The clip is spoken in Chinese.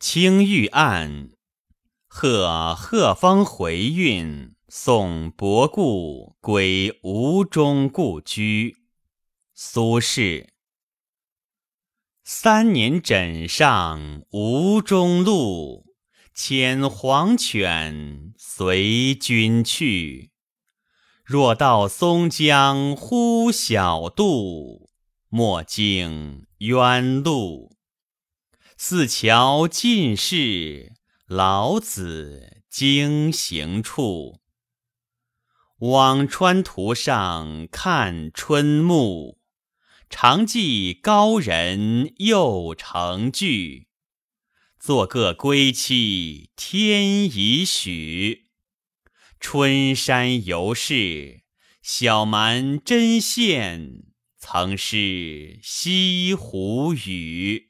青玉案，贺鹤芳回韵，送伯固归吴中故居。苏轼。三年枕上吴中路，牵黄犬随君去。若到松江呼小渡，莫经渊路。四桥尽是老子经行处，辋川途上看春暮。常记高人又成句，作个归期天已许。春山犹是小蛮针线，曾是西湖雨。